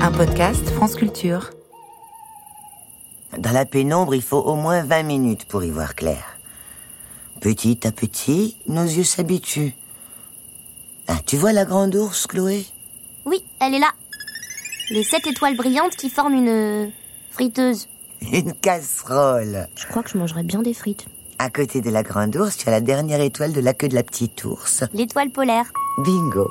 Un podcast France Culture. Dans la pénombre, il faut au moins 20 minutes pour y voir clair. Petit à petit, nos yeux s'habituent. Ah, tu vois la grande ours, Chloé? Oui, elle est là. Les sept étoiles brillantes qui forment une euh, friteuse. Une casserole. Je crois que je mangerais bien des frites. À côté de la grande ours, tu as la dernière étoile de la queue de la petite ours. L'étoile polaire. Bingo.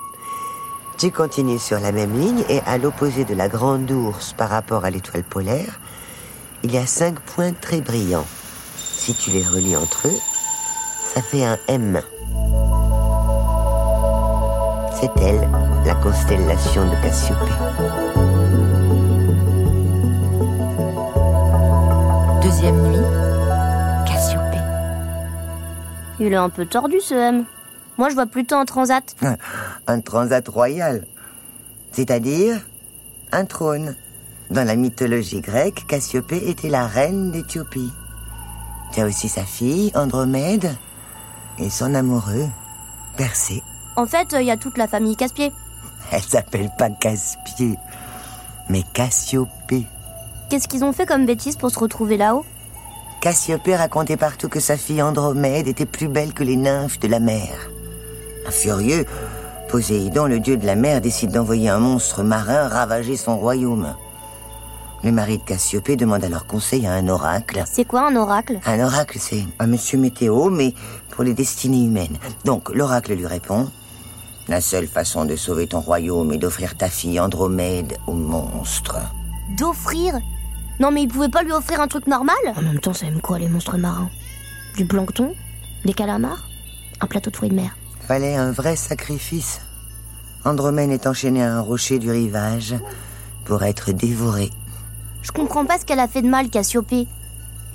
Tu continues sur la même ligne et à l'opposé de la grande ours par rapport à l'étoile polaire, il y a cinq points très brillants. Si tu les relis entre eux, ça fait un M. C'est elle, la constellation de Cassiopée. Deuxième nuit. Cassiopée. Il est un peu tordu ce M. Moi je vois plutôt un transat. Un transat royal. C'est-à-dire un trône. Dans la mythologie grecque, Cassiopée était la reine d'Éthiopie. As aussi sa fille, Andromède, et son amoureux, Persée. En fait, il y a toute la famille Casse-Pied. Elle s'appelle pas Casse-Pied, mais Cassiopée. Qu'est-ce qu'ils ont fait comme bêtise pour se retrouver là-haut? Cassiopée racontait partout que sa fille Andromède était plus belle que les nymphes de la mer. Un furieux, Poséidon, le dieu de la mer, décide d'envoyer un monstre marin ravager son royaume. Le mari de Cassiopée demande alors conseil à un oracle. C'est quoi un oracle? Un oracle, c'est un monsieur météo, mais pour les destinées humaines. Donc, l'oracle lui répond La seule façon de sauver ton royaume est d'offrir ta fille Andromède au monstre. D'offrir? Non mais il pouvait pas lui offrir un truc normal? En même temps, ça aime quoi les monstres marins? Du plancton? Des calamars? Un plateau de fruits de mer? Fallait un vrai sacrifice. Andromède est enchaînée à un rocher du rivage pour être dévorée. Je comprends pas ce qu'elle a fait de mal, Cassiopée.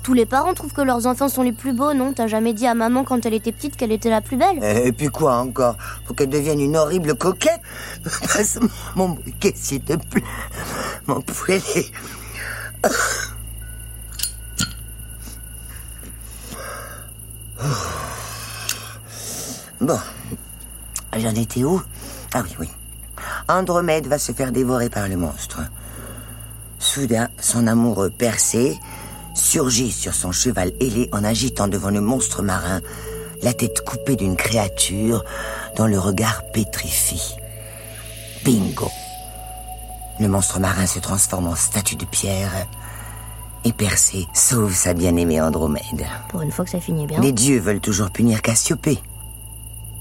Tous les parents trouvent que leurs enfants sont les plus beaux, non? T'as jamais dit à maman quand elle était petite qu'elle était la plus belle? Et puis quoi encore? Pour qu'elle devienne une horrible coquette? Passe mon briquet, s'il te plaît. Mon poulet. Bon. J'en étais où Ah oui, oui. Andromède va se faire dévorer par le monstre. Soudain, son amoureux Persée surgit sur son cheval ailé en agitant devant le monstre marin la tête coupée d'une créature dont le regard pétrifie. Bingo Le monstre marin se transforme en statue de pierre et Persée sauve sa bien-aimée Andromède. Pour une fois que ça finit bien. Les dieux veulent toujours punir Cassiopée.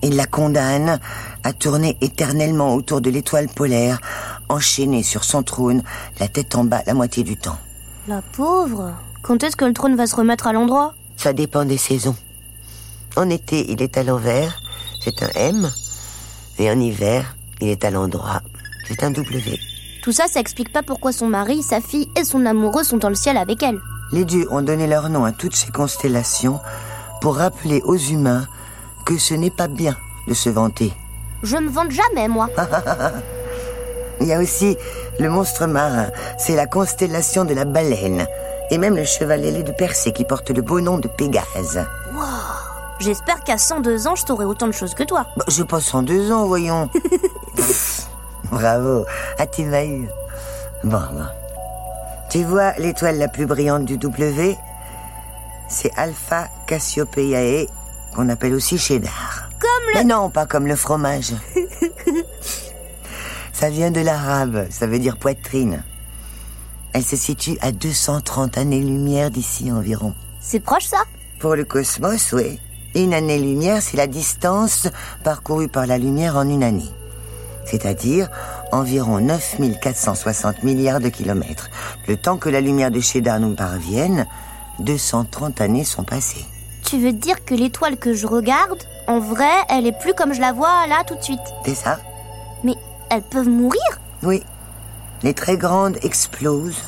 Ils la condamnent à tourner éternellement autour de l'étoile polaire, enchaînée sur son trône, la tête en bas la moitié du temps. La pauvre Quand est-ce que le trône va se remettre à l'endroit? Ça dépend des saisons. En été, il est à l'envers, c'est un M. Et en hiver, il est à l'endroit, c'est un W. Tout ça, ça explique pas pourquoi son mari, sa fille et son amoureux sont dans le ciel avec elle. Les dieux ont donné leur nom à toutes ces constellations pour rappeler aux humains que ce n'est pas bien de se vanter. Je me vante jamais, moi. Il y a aussi le monstre marin, c'est la constellation de la baleine. Et même le cheval ailé de Persée qui porte le beau nom de Pégase. J'espère qu'à 102 ans, je t'aurai autant de choses que toi. Bah, je en deux ans, voyons. Pff, Bravo, ah tu m'as eu. Bon, bon. Tu vois l'étoile la plus brillante du W? C'est Alpha Cassiopeiae, qu'on appelle aussi cheddar. Comme le... Mais non, pas comme le fromage. Ça vient de l'arabe, ça veut dire poitrine. Elle se situe à 230 années-lumière d'ici environ. C'est proche, ça? Pour le cosmos, oui. Une année-lumière, c'est la distance parcourue par la lumière en une année. C'est-à-dire environ 9460 milliards de kilomètres. Le temps que la lumière de Cheddar nous parvienne, 230 années sont passées. Tu veux dire que l'étoile que je regarde, en vrai, elle est plus comme je la vois là tout de suite. C'est ça Mais elles peuvent mourir Oui. Les très grandes explosent.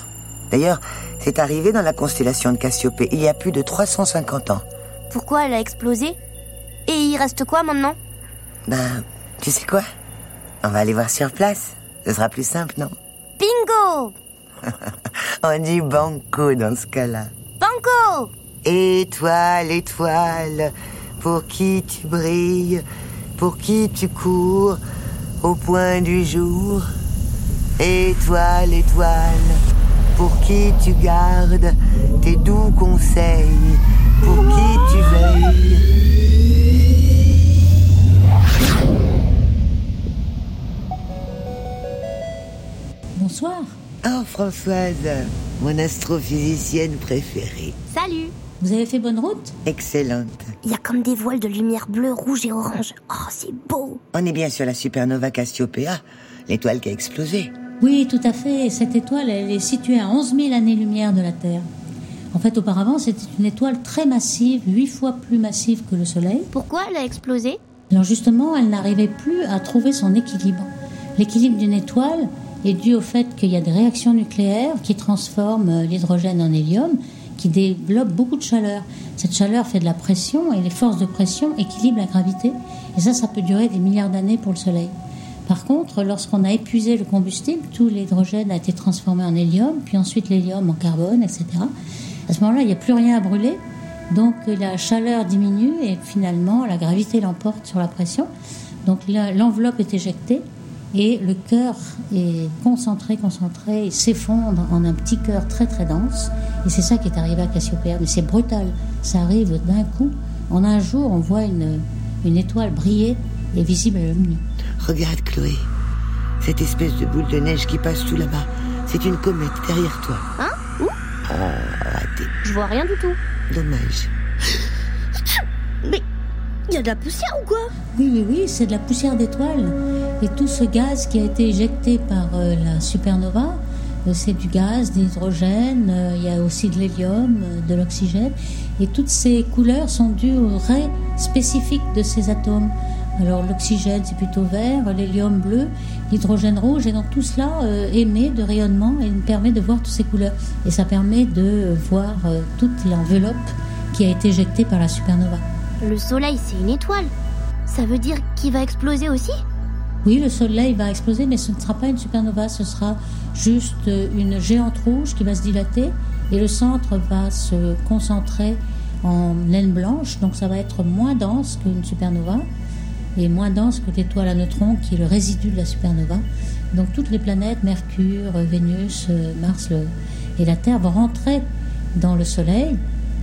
D'ailleurs, c'est arrivé dans la constellation de Cassiopée il y a plus de 350 ans. Pourquoi elle a explosé? Et il reste quoi maintenant? Ben, tu sais quoi? On va aller voir sur place. Ce sera plus simple, non? Bingo On dit banco dans ce cas-là. Banco Étoile, étoile, pour qui tu brilles, pour qui tu cours, au point du jour, Étoile, étoile, pour qui tu gardes tes doux conseils, pour qui tu veilles. Bonsoir. Oh, Françoise, mon astrophysicienne préférée. Salut Vous avez fait bonne route Excellente. Il y a comme des voiles de lumière bleue, rouge et orange. Oh, c'est beau On est bien sur la supernova Cassiopéa, l'étoile qui a explosé. Oui, tout à fait. Cette étoile, elle est située à 11 000 années-lumière de la Terre. En fait, auparavant, c'était une étoile très massive, huit fois plus massive que le Soleil. Pourquoi elle a explosé? Alors justement, elle n'arrivait plus à trouver son équilibre. L'équilibre d'une étoile est dû au fait qu'il y a des réactions nucléaires qui transforment euh, l'hydrogène en hélium, qui développent beaucoup de chaleur. Cette chaleur fait de la pression et les forces de pression équilibrent la gravité. Et ça, ça peut durer des milliards d'années pour le Soleil. Par contre, lorsqu'on a épuisé le combustible, tout l'hydrogène a été transformé en hélium, puis ensuite l'hélium en carbone, etc. À ce moment-là, il n'y a plus rien à brûler, donc la chaleur diminue et finalement la gravité l'emporte sur la pression. Donc l'enveloppe est éjectée et le cœur est concentré, concentré, et s'effondre en un petit cœur très très dense. Et c'est ça qui est arrivé à Cassiopéa. Mais c'est brutal, ça arrive d'un coup. En un jour, on voit une, une étoile briller et visible à l'œil nu. Regarde, Chloé. Cette espèce de boule de neige qui passe tout là-bas. C'est une comète derrière toi. Hein? Où? Ah, raté. Je vois rien du tout. Dommage. Mais il y a de la poussière ou quoi? Oui, oui, oui, c'est de la poussière d'étoiles. Et tout ce gaz qui a été éjecté par euh, la supernova, euh, c'est du gaz, de l'hydrogène, euh, il y a aussi de l'hélium, de l'oxygène. Et toutes ces couleurs sont dues aux raies spécifiques de ces atomes. Alors l'oxygène, c'est plutôt vert, l'hélium bleu, l'hydrogène rouge, et donc tout cela émet de rayonnement et permet de voir toutes ces couleurs. Et ça permet de voir toute l'enveloppe qui a été éjectée par la supernova. Le soleil, c'est une étoile. Ça veut dire qu'il va exploser aussi? Oui, le Soleil va exploser, mais ce ne sera pas une supernova, ce sera juste euh, une géante rouge qui va se dilater et le centre va se concentrer en naine blanche, donc ça va être moins dense qu'une supernova et moins dense que l'étoile à neutrons qui est le résidu de la supernova. Donc toutes les planètes, Mercure, Vénus, euh, Mars et la Terre vont rentrer dans le Soleil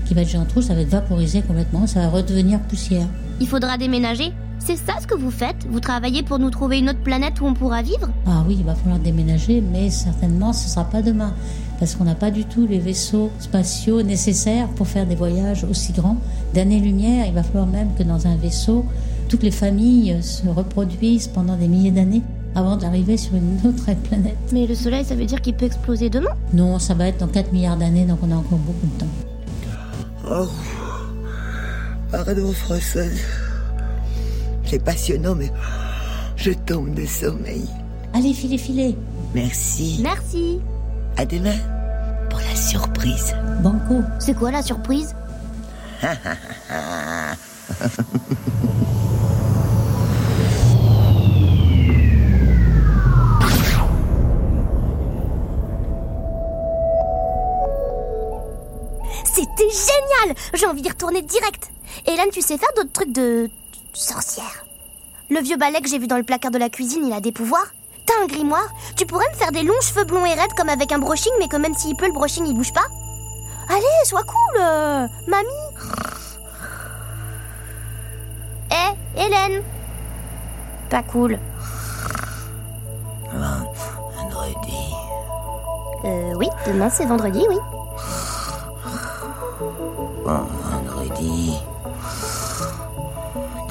qui va être rouge, ça va être vaporisé complètement, ça va redevenir poussière. Il faudra déménager C'est ça ce que vous faites? Vous travaillez pour nous trouver une autre planète où on pourra vivre? Ah oui, il va falloir déménager, mais certainement ce ne sera pas demain, parce qu'on n'a pas du tout les vaisseaux spatiaux nécessaires pour faire des voyages aussi grands. D'années-lumière, il va falloir même que dans un vaisseau, toutes les familles se reproduisent pendant des milliers d'années avant d'arriver sur une autre planète. Mais le soleil, ça veut dire qu'il peut exploser demain? Non, ça va être dans 4 milliards d'années, donc on a encore beaucoup de temps. Oh, pardon Françoise. C'est passionnant, mais je tombe de sommeil. Allez, filez, filez Merci. Merci À demain pour la surprise. Banco C'est quoi la surprise? génial J'ai envie d'y retourner direct. Hélène, tu sais faire d'autres trucs de... sorcière. Le vieux balai que j'ai vu dans le placard de la cuisine, il a des pouvoirs. T'as un grimoire. Tu pourrais me faire des longs cheveux blonds et raides comme avec un brushing, mais que même s'il pleut, le brushing il bouge pas. Allez, sois cool euh, Mamie. Eh, Hélène. Pas cool. Vendredi. Euh, oui, demain c'est vendredi, oui. Bon, vendredi.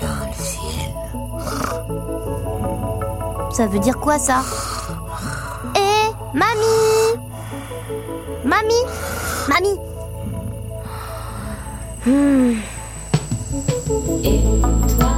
Dans le ciel. Ça veut dire quoi ça? Eh, mamie! Mamie? Mamie! Hmm, Et toi,